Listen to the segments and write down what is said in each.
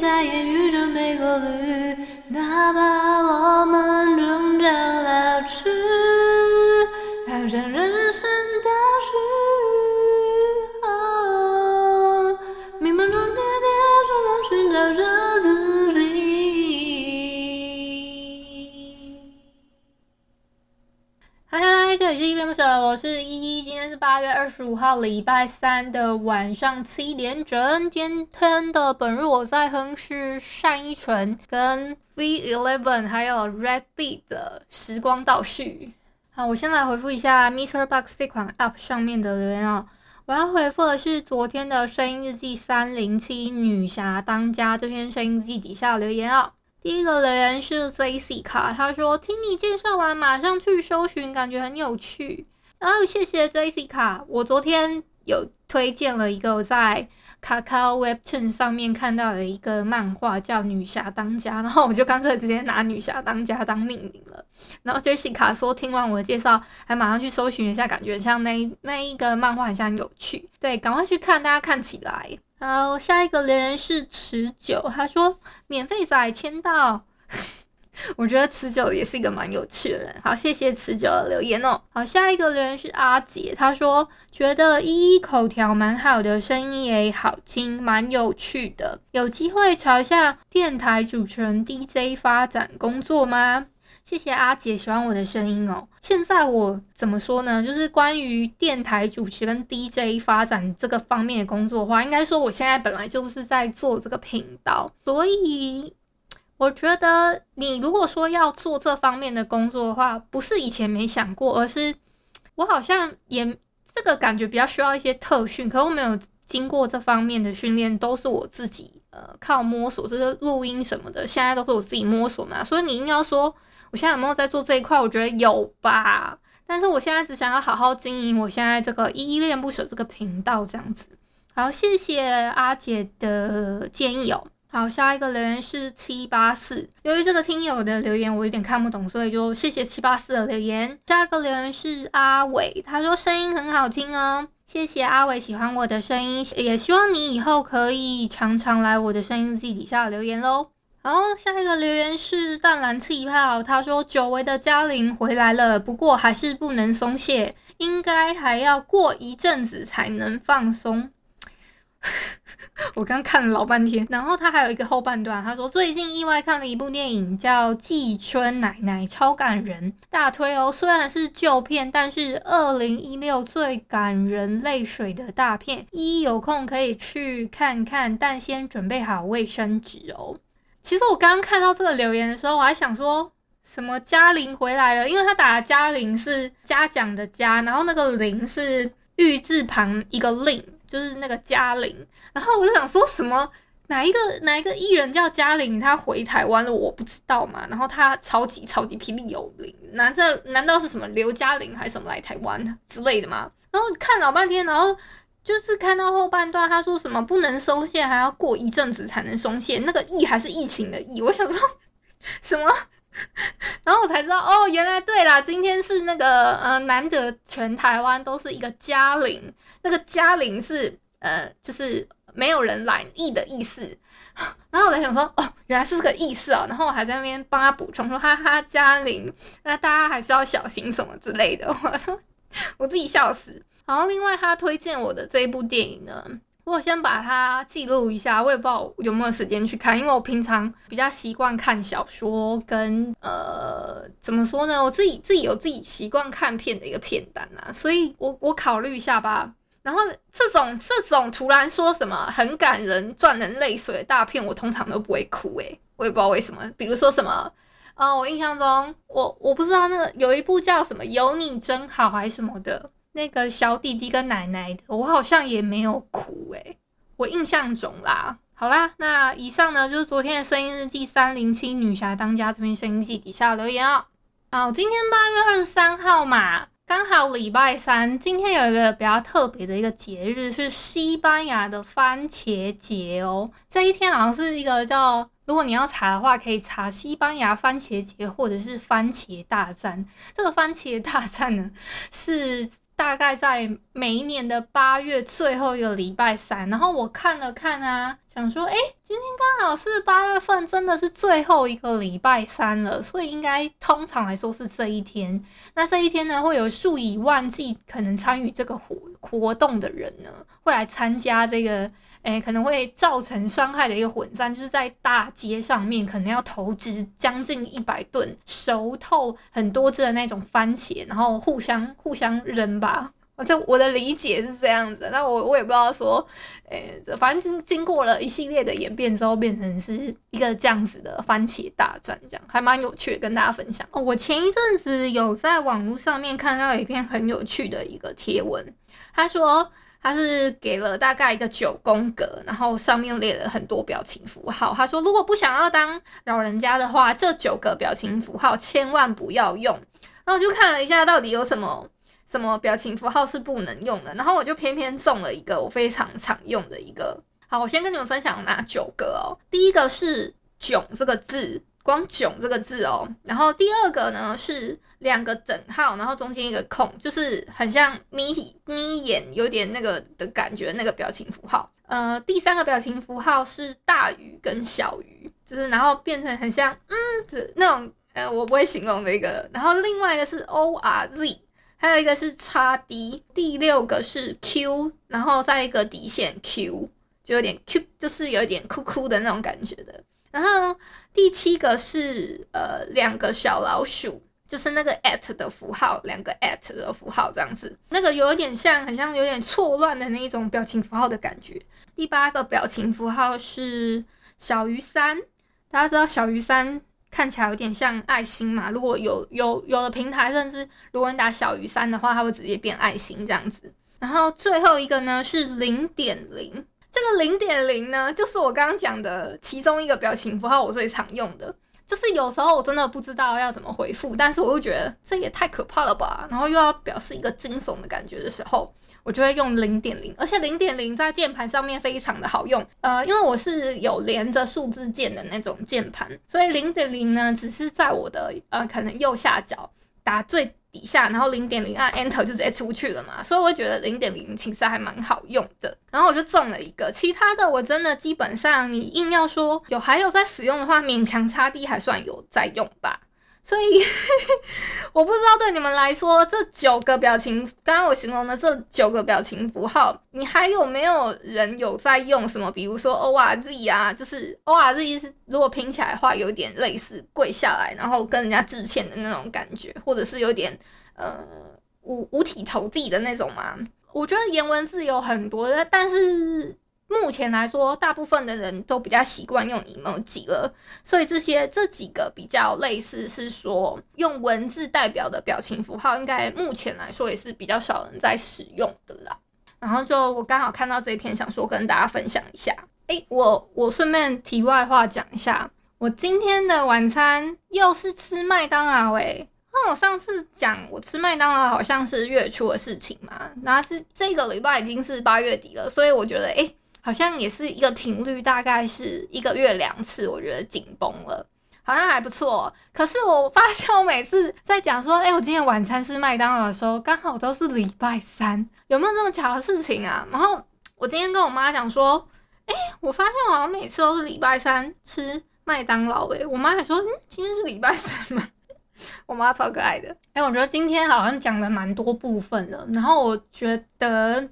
再也遇着没过滤，哪怕我们终将老去，好像人生倒叙，哦，迷茫中跌跌撞撞寻找着自己。嗨嗨，这里是依依恋不舍，我是，是八月二十五号，礼拜三的晚上七点整。今天的本日我在哼是单依纯跟 V Eleven 还有 Red Beat 的时光倒叙。好，我先来回复一下 Mr Box 这款 App 上面的留言哦。我要回复的是昨天的声音日记三零七女侠当家这篇声音日记底下留言哦。第一个留言是 Zacy 卡，他说听你介绍完，马上去搜寻，感觉很有趣。然后谢谢 Zacy 卡，我昨天有推荐了一个我在 Kakao Webtoon 上面看到的一个漫画，叫《女侠当家》，然后我就干脆直接拿《女侠当家》当命名了。然后 Jessica 说听完我的介绍，还马上去搜寻一下，感觉像那那一个漫画很像有趣，对，赶快去看，大家看起来。好，下一个留言是持久，他说免费仔签到，我觉得持久也是一个蛮有趣的人。好，谢谢持久的留言哦。好，下一个留言是阿杰，他说觉得依依口条蛮好的，声音也好听，蛮有趣的。有机会朝向电台主持人 DJ 发展工作吗？谢谢阿姐喜欢我的声音哦。现在我怎么说呢？就是关于电台主持跟 DJ 发展这个方面的工作的话，应该说我现在本来就是在做这个频道，所以我觉得你如果说要做这方面的工作的话，不是以前没想过，而是我好像也这个感觉比较需要一些特训，可我没有经过这方面的训练，都是我自己呃靠摸索，这个录音什么的，现在都是我自己摸索嘛，所以你硬要说。我现在有没有在做这一块？我觉得有吧，但是我现在只想要好好经营我现在这个依依恋不舍这个频道这样子。好，谢谢阿姐的建议哦。好，下一个留言是七八四，由于这个听友的留言我有点看不懂，所以就谢谢七八四的留言。下一个留言是阿伟，他说声音很好听哦，谢谢阿伟喜欢我的声音，也希望你以后可以常常来我的声音日记底下留言喽。好，下一个留言是淡蓝气泡，他说久违的嘉玲回来了，不过还是不能松懈，应该还要过一阵子才能放松。我刚看了老半天，然后他还有一个后半段，他说最近意外看了一部电影叫《季春奶奶》，超感人，大推哦。虽然是旧片，但是二零一六最感人泪水的大片，一有空可以去看看，但先准备好卫生纸哦。其实我刚刚看到这个留言的时候，我还想说什么嘉玲回来了，因为他打嘉玲是嘉奖的嘉，然后那个玲是玉字旁一个令，就是那个嘉玲。然后我就想说什么哪一个哪一个艺人叫嘉玲，他回台湾了，我不知道嘛。然后他超级超级霹雳有灵，难这难道是什么刘嘉玲还是什么来台湾之类的吗？然后看老半天，然后。就是看到后半段，他说什么不能松懈，还要过一阵子才能松懈。那个疫还是疫情的疫，我想说什么？然后我才知道哦，原来对啦，今天是那个呃，难得全台湾都是一个嘉玲，那个嘉玲是呃，就是没有人染疫的意思。然后我才想说哦，原来是这个意思啊。然后我还在那边帮他补充说哈哈，嘉玲，那大家还是要小心什么之类的。我 说我自己笑死。然后，另外他推荐我的这一部电影呢，我先把它记录一下。我也不知道有没有时间去看，因为我平常比较习惯看小说跟呃，怎么说呢？我自己自己有自己习惯看片的一个片单啊，所以我我考虑一下吧。然后这种这种突然说什么很感人、赚人泪水的大片，我通常都不会哭诶、我也不知道为什么。比如说什么啊、我印象中我我不知道那个有一部叫什么“有你真好”还是什么的。那个小弟弟跟奶奶，我好像也没有哭诶，我印象中啦，好啦，那以上呢就是昨天的声音日记三零七女侠当家这篇声音日记底下留言哦。好，今天八月二十三号嘛，刚好礼拜三。今天有一个比较特别的一个节日，是西班牙的番茄节哦。这一天好像是一个叫，如果你要查的话，可以查西班牙番茄节或者是番茄大战。这个番茄大战呢，是。大概在每一年的八月最后一个礼拜三，然后我看了看啊，想说，诶，今天刚好是八月份，真的是最后一个礼拜三了，所以应该通常来说是这一天。那这一天呢，会有数以万计可能参与这个活活动的人呢，会来参加这个。诶，可能会造成伤害的一个混战，就是在大街上面，可能要投掷将近一百吨熟透很多只的那种番茄，然后互相互相扔吧。我这我的理解是这样子，那我我也不知道说，诶，反正经经过了一系列的演变之后，变成是一个这样子的番茄大战，这样还蛮有趣的，跟大家分享。哦，我前一阵子有在网络上面看到一篇很有趣的一个贴文，他说。他是给了大概一个九宫格，然后上面列了很多表情符号。他说，如果不想要当老人家的话，这九个表情符号千万不要用。然后我就看了一下，到底有什么什么表情符号是不能用的。然后我就偏偏中了一个我非常常用的一个。好，我先跟你们分享哪九个哦。第一个是“囧”这个字。光“囧”这个字哦，然后第二个呢是两个整号，然后中间一个空，就是很像眯眯眼，有点那个的感觉，那个表情符号。呃，第三个表情符号是大于跟小于，就是然后变成很像嗯，这那种呃，我不会形容的一个。然后另外一个是 O R Z，还有一个是叉 D，第六个是 Q，然后再一个底线 Q，就有点 Q，就是有点酷酷的那种感觉的。然后第七个是呃两个小老鼠，就是那个 at 的符号，两个 at 的符号这样子，那个有点像，很像有点错乱的那一种表情符号的感觉。第八个表情符号是小于三，大家知道小于三看起来有点像爱心嘛？如果有有有的平台，甚至如果你打小于三的话，它会直接变爱心这样子。然后最后一个呢是零点零。这个零点零呢，就是我刚刚讲的其中一个表情符号，我最常用的。就是有时候我真的不知道要怎么回复，但是我又觉得这也太可怕了吧，然后又要表示一个惊悚的感觉的时候，我就会用零点零。而且零点零在键盘上面非常的好用，呃，因为我是有连着数字键的那种键盘，所以零点零呢，只是在我的呃可能右下角打最。底下，然后零点零按 Enter 就直接出去了嘛，所以我觉得零点零其实还蛮好用的。然后我就中了一个，其他的我真的基本上你硬要说有还有在使用的话，勉强差 D 还算有在用吧。所以 我不知道对你们来说，这九个表情，刚刚我形容的这九个表情符号，你还有没有人有在用什么？比如说 O R Z 啊，就是 O R Z 是如果拼起来的话，有点类似跪下来，然后跟人家致歉的那种感觉，或者是有点呃五五体投地的那种嘛。我觉得颜文字有很多的，但是。目前来说，大部分的人都比较习惯用 emoji 了，所以这些这几个比较类似，是说用文字代表的表情符号，应该目前来说也是比较少人在使用的啦。然后就我刚好看到这一篇，想说跟大家分享一下。诶，我我顺便题外话讲一下，我今天的晚餐又是吃麦当劳诶。那我上次讲我吃麦当劳好像是月初的事情嘛，然后是这个礼拜已经是八月底了，所以我觉得诶。好像也是一个频率，大概是一个月两次，我觉得紧绷了，好像还不错。可是我发现我每次在讲说，哎、我今天晚餐是麦当劳的时候，刚好都是礼拜三，有没有这么巧的事情啊？然后我今天跟我妈讲说，哎、我发现我好像每次都是礼拜三吃麦当劳，哎，我妈还说，嗯，今天是礼拜三吗？我妈超可爱的。哎、我觉得今天好像讲了蛮多部分了，然后我觉得。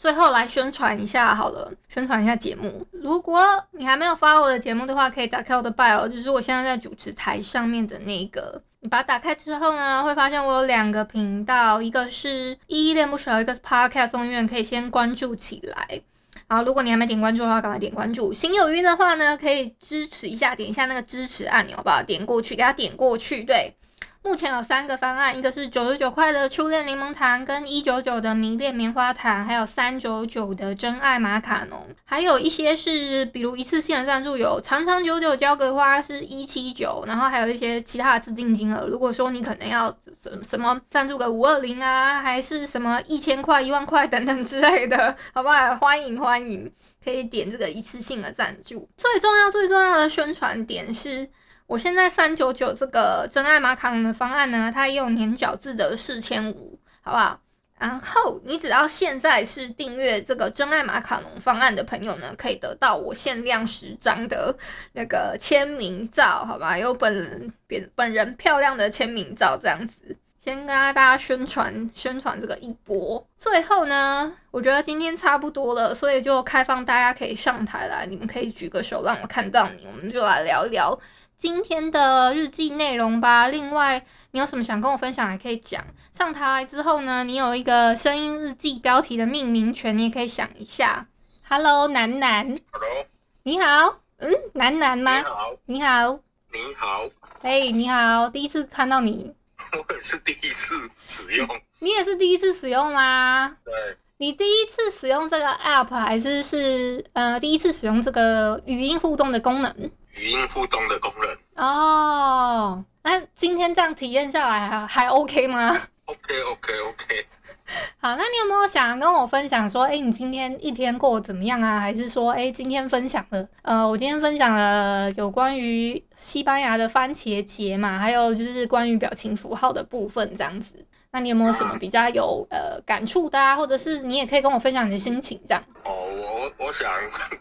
最后来宣传一下好了，宣传一下节目。如果你还没有 follow 我的节目的话，可以打开我的 bio，就是我现在在主持台上面的那个。你把它打开之后呢，会发现我有两个频道，一个是依依恋不舍，一个是 podcast 送医院，可以先关注起来。然后如果你还没点关注的话，赶快点关注。心有余的话呢，可以支持一下，点一下那个支持按钮，好不好？点过去，给它点过去，对。目前有三个方案，一个是九十九块的初恋柠檬糖，跟一九九的迷恋棉花糖，还有三九九的真爱马卡龙。还有一些是，比如一次性的赞助有长长久久交格花是一七九，然后还有一些其他的自定金额。如果说你可能要什什么赞助个五二零啊，还是什么一千块、一万块等等之类的，好不好？欢迎欢迎，可以点这个一次性的赞助。最重要最重要的宣传点是。我现在三九九这个真爱马卡龙的方案呢，它也有年缴制的四千五，好不好？然后你只要现在是订阅这个真爱马卡龙方案的朋友呢，可以得到我限量十张的那个签名照，好吧？有本人本本人漂亮的签名照这样子，先跟大家宣传宣传这个一波。最后呢，我觉得今天差不多了，所以就开放大家可以上台来，你们可以举个手让我看到你，我们就来聊一聊。今天的日记内容吧。另外，你有什么想跟我分享，也可以讲。上台来之后呢，你有一个声音日记标题的命名权，你也可以想一下。Hello，楠楠。Hello。你好。嗯，楠楠吗？你好。你好。你好。嘿，你好。第一次看到你。我也是第一次使用。你也是第一次使用吗？对。你第一次使用这个 app，还是是呃第一次使用这个语音互动的功能？语音互动的功能哦，那今天这样体验下来还还 OK 吗？OK OK OK。好，那你有没有想跟我分享说，哎、欸，你今天一天过得怎么样啊？还是说，哎、欸，今天分享了，呃，我今天分享了有关于西班牙的番茄节嘛，还有就是关于表情符号的部分这样子。那你有没有什么比较有呃感触的啊？或者是你也可以跟我分享你的心情这样？哦，我我想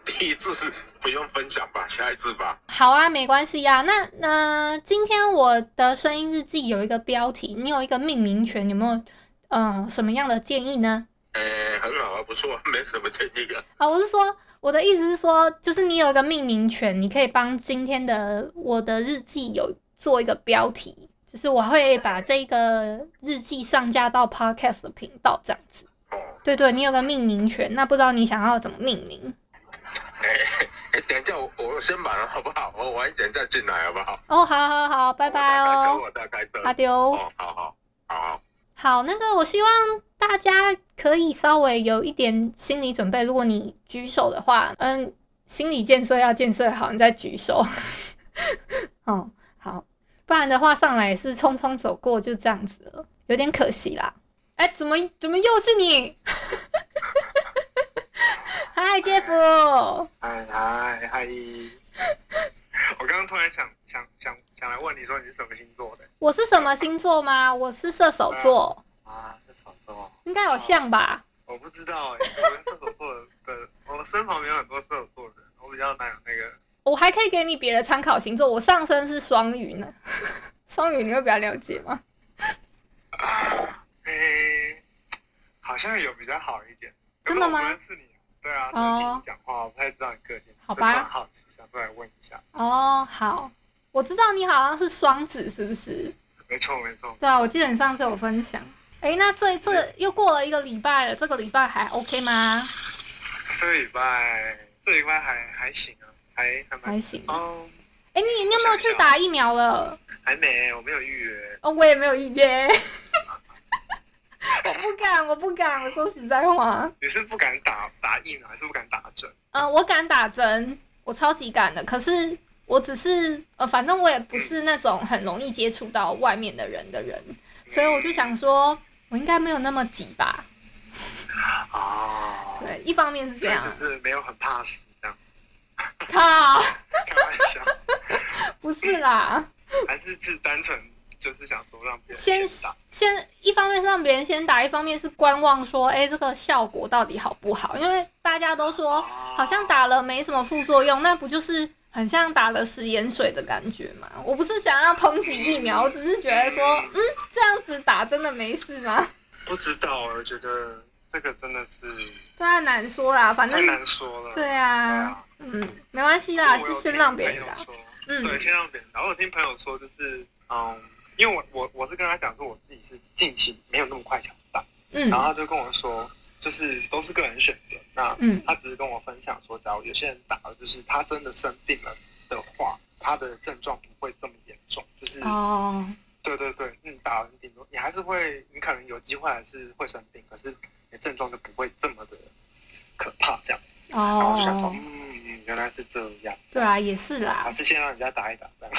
第一次不用分享吧，下一次吧。好啊，没关系呀。那那今天我的声音日记有一个标题，你有一个命名权，有没有嗯、呃、什么样的建议呢？呃，很好啊，不错，没什么建议啊。啊，我是说我的意思是说，就是你有一个命名权，你可以帮今天的我的日记有做一个标题。就是我会把这个日记上架到 Podcast 的频道，这样子。对对，你有个命名权，那不知道你想要怎么命名？哎哎，等一下，我我先把了好不好？我晚一点再进来好不好？哦，好好好，拜拜哦。阿丢。哦，好好好。好，那个我希望大家可以稍微有一点心理准备，如果你举手的话，嗯，心理建设要建设好，你再举手。哦，好。不然的话，上来也是匆匆走过，就这样子了，有点可惜啦。哎、欸，怎么怎么又是你？嗨，杰夫。嗨嗨嗨！我刚刚突然想想想想来问你说你是什么星座的？我是什么星座吗？我是射手座。啊，射手座。应该有像吧？我不知道哎、欸，我跟射手座的，我身旁没有很多射手座的人，我比较难有那个。我还可以给你别的参考星座，我上身是双鱼呢。双鱼你会比较了解吗？像有比较好一点。真的吗？认识你，对啊。哦。讲话我不太知道你个性。好吧。好奇，想过来问一下。哦，好。我知道你好像是双子，是不是？没错，没错。对啊，我记得你上次有分享。哎，那这一次又过了一个礼拜了，这个礼拜还 OK 吗？这个礼拜，这个礼拜还还行啊。还还行哦，哎、欸，你你有没有去打疫苗了？还没，我没有预约。哦，我也没有预约。我不敢，我不敢。我说实在话。你是不敢打打疫苗，还是不敢打针？嗯、呃，我敢打针，我超级敢的。可是我只是呃，反正我也不是那种很容易接触到外面的人的人，嗯、所以我就想说，我应该没有那么急吧。哦。对，一方面是这样，就是没有很怕死。靠！开玩笑，不是啦，还是是单纯就是想说让别人先先，先一方面是让别人先打，一方面是观望说，哎、欸，这个效果到底好不好？因为大家都说好像打了没什么副作用，那不就是很像打了食盐水的感觉吗？我不是想要抨击疫苗，我只是觉得说，嗯，这样子打真的没事吗？不知道，我觉得这个真的是对啊难说啦，反正太难说了，对啊。嗯，没关系啦，是先让别人打。嗯，对，先让别人打。我听朋友说，就是嗯，因为我我我是跟他讲说，我自己是近期没有那么快想打。嗯，然后他就跟我说，就是都是个人选择。那嗯，他只是跟我分享说，假如有些人打了，就是他真的生病了的话，他的症状不会这么严重。就是哦，对对对，嗯，打了你顶多你还是会，你可能有机会还是会生病，可是你症状就不会这么的可怕，这样。哦。然后就想说，嗯嗯，原来是这样。对啊，也是啦。还是先让人家打一打，这样。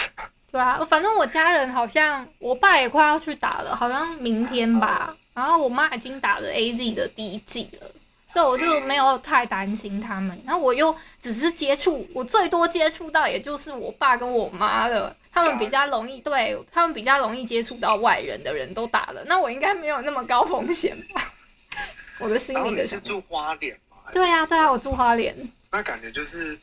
对啊，反正我家人好像，我爸也快要去打了，好像明天吧。然后我妈已经打了 AZ 的第一剂了。所以我就没有太担心他们，然后我又只是接触，我最多接触到也就是我爸跟我妈了，他们比较容易，对，他们比较容易接触到外人的人都打了，那我应该没有那么高风险吧？我的心里的想。是住花莲吗？对呀、啊，对呀、啊，我住花莲。那感觉就是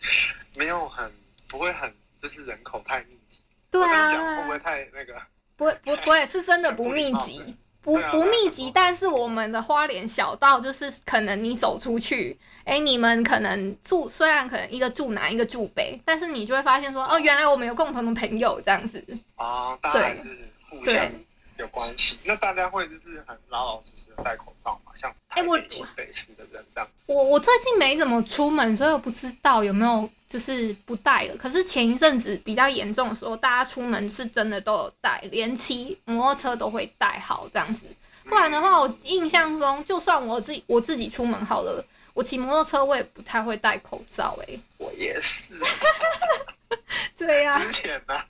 没有很不会很就是人口太密集。对啊。会不会太那个？不会不不会，是真的不密集。不不密集，但是我们的花莲小道就是可能你走出去，哎、欸，你们可能住虽然可能一个住南一个住北，但是你就会发现说，哦，原来我们有共同的朋友这样子。啊，大家是互相有关系。那大家会就是很老老实实的戴口罩嘛？像哎，我北市的人这样。我我最近没怎么出门，所以我不知道有没有。就是不戴了，可是前一阵子比较严重的时候，大家出门是真的都有戴，连骑摩托车都会戴好这样子。不然的话，我印象中，就算我自己我自己出门好了，我骑摩托车我也不太会戴口罩。哎，我也是。对呀。之前呢？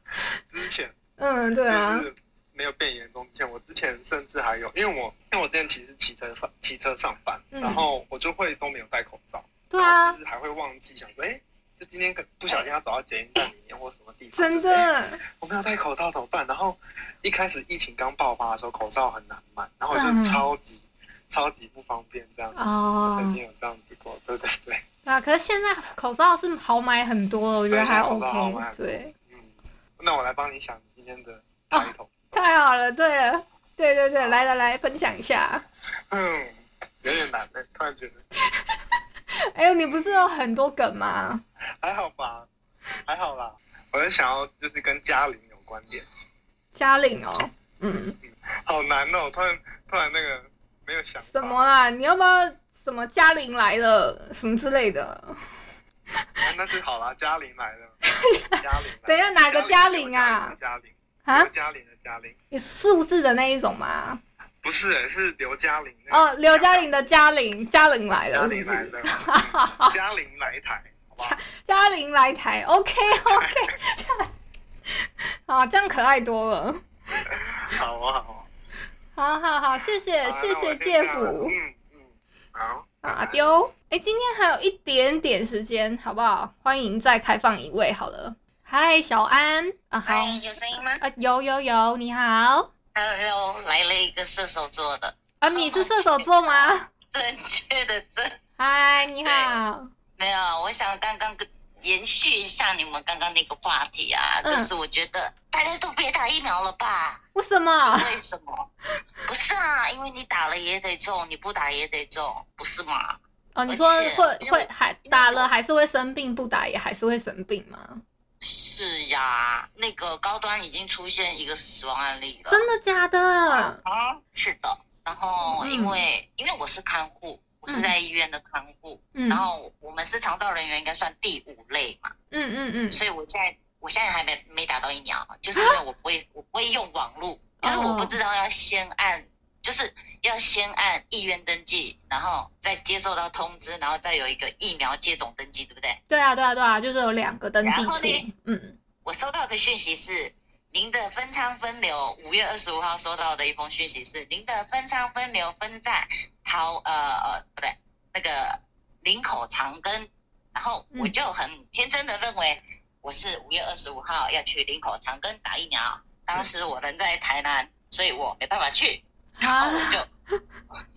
之前。嗯，对啊。就是没有变严重之前，我之前甚至还有，因为我因为我之前其实骑车上骑车上班，嗯，然后我就会都没有戴口罩。对啊。就是还会忘记想说，哎。就今天可不小心要走到捷运站里面或什么地方，真的，欸、我没有戴口罩怎么办？然后一开始疫情刚爆发的时候，口罩很难买，然后就超级、嗯、超级不方便这样子。哦，曾经有这样子过，对对对。对啊，可是现在口罩是好买很多了，我觉得还 OK。对，嗯，那我来帮你想今天的开头。哦，太好了，对了，对对对，来来来，分享一下。嗯，有点难的，突然觉得。哎呦，你不是有很多梗吗？还好吧，还好啦。我是想要就是跟嘉玲有关联。嘉玲哦，嗯，好难哦，突然突然那个没有想什么啊？你要不要什么嘉玲来了什么之类的？啊、那就好啦，嘉玲来了，嘉玲。等一下，哪个嘉玲啊？嘉玲啊？嘉玲的嘉玲。你数字的那一种吗？不是，是刘嘉玲。哦，刘嘉玲的嘉玲，嘉玲来了，嘉玲来了，嘉玲来台，嘉嘉玲来台，OK OK，好，这样可爱多了。好啊好啊，好好好，谢谢谢谢介甫，嗯嗯，好，阿丢，哎，今天还有一点点时间，好不好？欢迎再开放一位，好了，嗨，小安啊，好，有声音吗？啊，有有有，你好。Hello，来了一个射手座的啊！你是射手座吗？正确的正。嗨，你好。没有，我想刚刚跟延续一下你们刚刚那个话题啊，嗯、就是我觉得大家都别打疫苗了吧？为什么？为什么？不是啊，因为你打了也得中，你不打也得中，不是吗？哦，你说会会还打了还是会生病，不打也还是会生病吗？是呀，那个高端已经出现一个死亡案例了。真的假的？啊，是的。然后因为、嗯、因为我是看护，我是在医院的看护，嗯、然后我们是长照人员，应该算第五类嘛。嗯嗯嗯。所以我现在我现在还没没打到疫苗，就是因为我不会、啊、我不会用网络，就是我不知道要先按。就是要先按意愿登记，然后再接受到通知，然后再有一个疫苗接种登记，对不对？对啊，对啊，对啊，就是有两个登记。然后呢，嗯，我收到的讯息是您的分仓分流，五月二十五号收到的一封讯息是您的分仓分流分在桃呃呃不对那个林口长庚，然后我就很天真的认为我是五月二十五号要去林口长庚打疫苗，当时我人在台南，所以我没办法去。然后我就，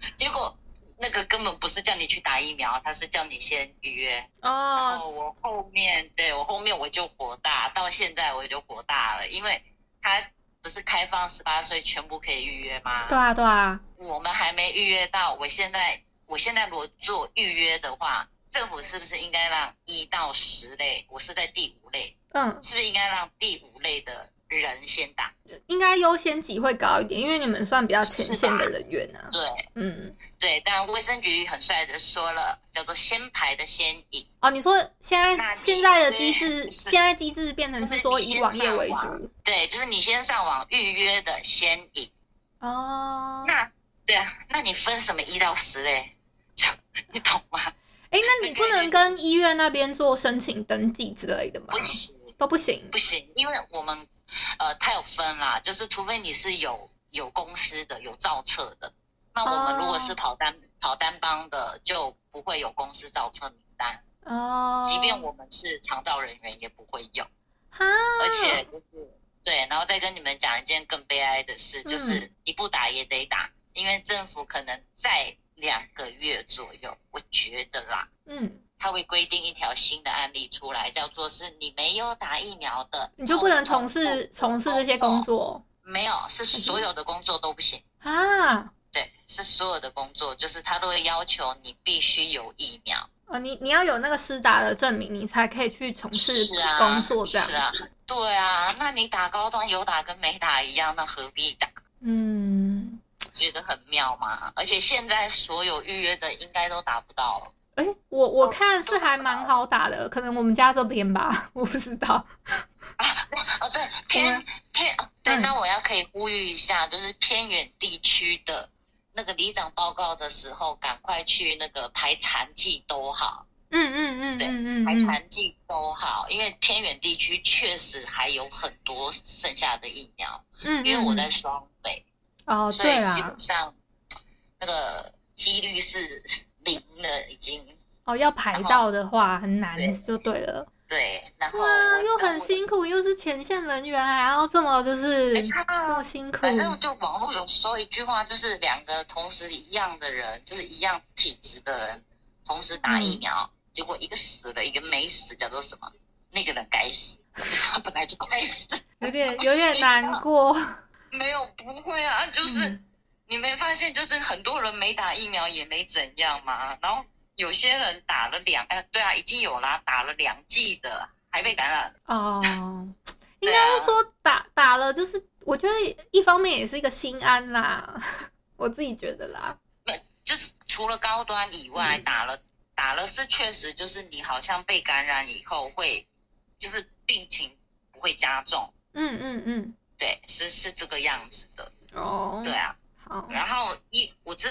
结果那个根本不是叫你去打疫苗，他是叫你先预约。哦。然后我后面对我后面我就火大，到现在我就火大了，因为他不是开放十八岁全部可以预约吗？对啊对啊。我们还没预约到，我现在我现在如果做预约的话，政府是不是应该让一到十类？我是在第五类。嗯。是不是应该让第五类的人先打，应该优先级会高一点，因为你们算比较前线的人员啊。对，嗯，对，但卫生局很帅的说了，叫做先排的先赢。哦，你说现在现在的机制，现在机制变成是说以网页为主，对，就是你先上网预约的先赢。哦，那对啊，那你分什么一到十嘞？你懂吗？哎，那你不能跟医院那边做申请登记之类的吗？不行，都不行，不行，因为我们。呃，它有分啦，就是除非你是有有公司的、有造册的，那我们如果是跑单、oh. 跑单帮的，就不会有公司造册名单。哦，oh. 即便我们是常造人员，也不会有。哈?而且就是对，然后再跟你们讲一件更悲哀的事，就是你不打也得打，嗯、因为政府可能在两个月左右，我觉得啦，嗯。他会规定一条新的案例出来，叫做是你没有打疫苗的，你就不能从事从事这些工作。没有，是所有的工作都不行啊。对，是所有的工作，就是他都会要求你必须有疫苗。哦，你你要有那个施打的证明，你才可以去从事工作这样子。是啊，是啊，对啊，那你打高端有打跟没打一样，那何必打？嗯，觉得很妙嘛。而且现在所有预约的应该都打不到了。哎，我我看是还蛮好打的，可能我们家这边吧，我不知道。啊，哦，对，偏偏对，那我要可以呼吁一下，就是偏远地区的那个里长报告的时候，赶快去那个排残剂都好。嗯嗯嗯，对，排残剂都好，因为偏远地区确实还有很多剩下的疫苗。嗯，因为我在双北。哦，所以基本上那个几率是。零了已经哦，要排到的话很难就对了。对，然后啊，又很辛苦，又是前线人员，还要这么就是这么辛苦。反正就网络有说一句话，就是两个同时一样的人，就是一样体质的人，同时打疫苗，结果一个死了，一个没死，叫做什么？那个人该死，他本来就该死。有点 有点难过。没有，不会啊，就是。你没发现，就是很多人没打疫苗也没怎样吗？然后有些人打了两，哎，对啊，已经有啦，打了两剂的还被感染。哦，应该是说打打了，就是我觉得一方面也是一个心安啦，我自己觉得啦。没，就是除了高端以外，嗯、打了打了是确实就是你好像被感染以后会，就是病情不会加重。嗯嗯嗯，对，是是这个样子的。哦，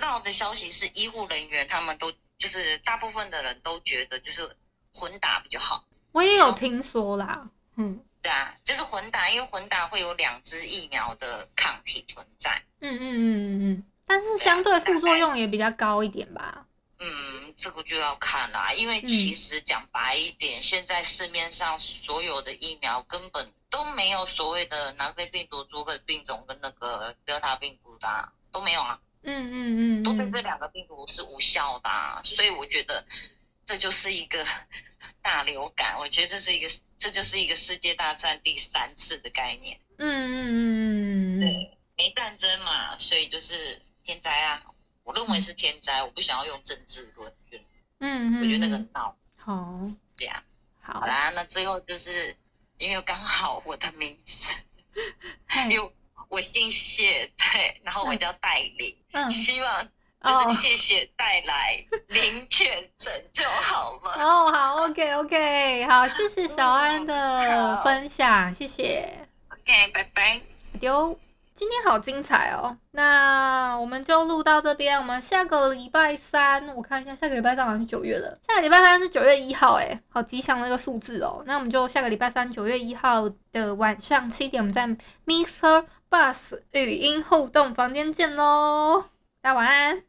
医我知道的消息是，医护人员他们都就是大部分的人都觉得就是混打比较好。我也有听说啦，嗯，对啊，就是混打，因为混打会有两支疫苗的抗体存在。嗯嗯嗯嗯嗯，但是相对副作用也比较高一点吧。嗯，这个就要看啦，因为其实讲白一点，嗯、现在市面上所有的疫苗根本都没有所谓的南非病毒株的病种跟那个德尔塔病毒的、啊。都没有啊，嗯嗯嗯，嗯。都对这两个病毒是无效的、啊，所以我觉得这就是一个 大流感，我觉得这是一个，这就是一个世界大战第三次的概念，嗯嗯嗯嗯。嗯，对，没战争嘛，所以就是天灾啊，我认为是天灾，我不想要用政治论证，嗯嗯，我觉得那个闹，好，这样，好，好啦，那最后就是因为刚好我的名字，还有。我姓谢，对，然后我叫戴琳，嗯，希望就是谢谢带来零确诊就好了。哦，好，OK OK，好，谢谢小安的分享，谢谢。OK，拜拜。丢。今天好精彩哦，那我们就录到这边。我们下个礼拜三，我看一下，下个礼拜三好像是九月了。下个礼拜三是九月一号，诶，好吉祥的一个数字哦。那我们就下个礼拜三九月一号的晚上七点，我们在 Mr. Bus 语音互动房间见喽。大家晚安。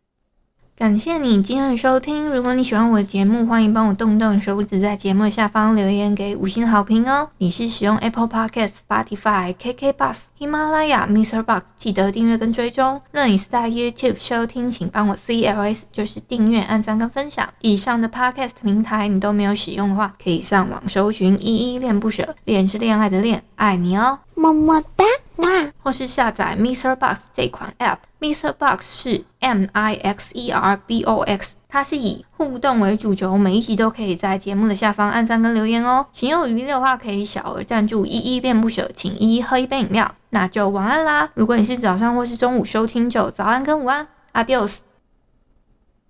感谢你今日收听。如果你喜欢我的节目，欢迎帮我动动手指，在节目下方留言给五星好评哦。你是使用 Apple Podcast、Spotify、KK Bus、喜马拉雅、Mr. Box 记得订阅跟追踪。若你是在 YouTube 收听，请帮我 CLS，就是订阅、按赞跟分享。以上的 Podcast 平台你都没有使用的话，可以上网搜寻“依依恋不舍”，恋是恋爱的恋，爱你哦，么么哒，哇！或是下载 Mr. Box 这款 App，Mr. Box 是 M I X E R B O X。它是以互动为主轴，每一集都可以在节目的下方按赞跟留言哦。情有余力的话，可以小额赞助依依恋不舍，请依依喝一杯饮料。那就晚安啦。如果你是早上或是中午收听就早安跟午安。Adios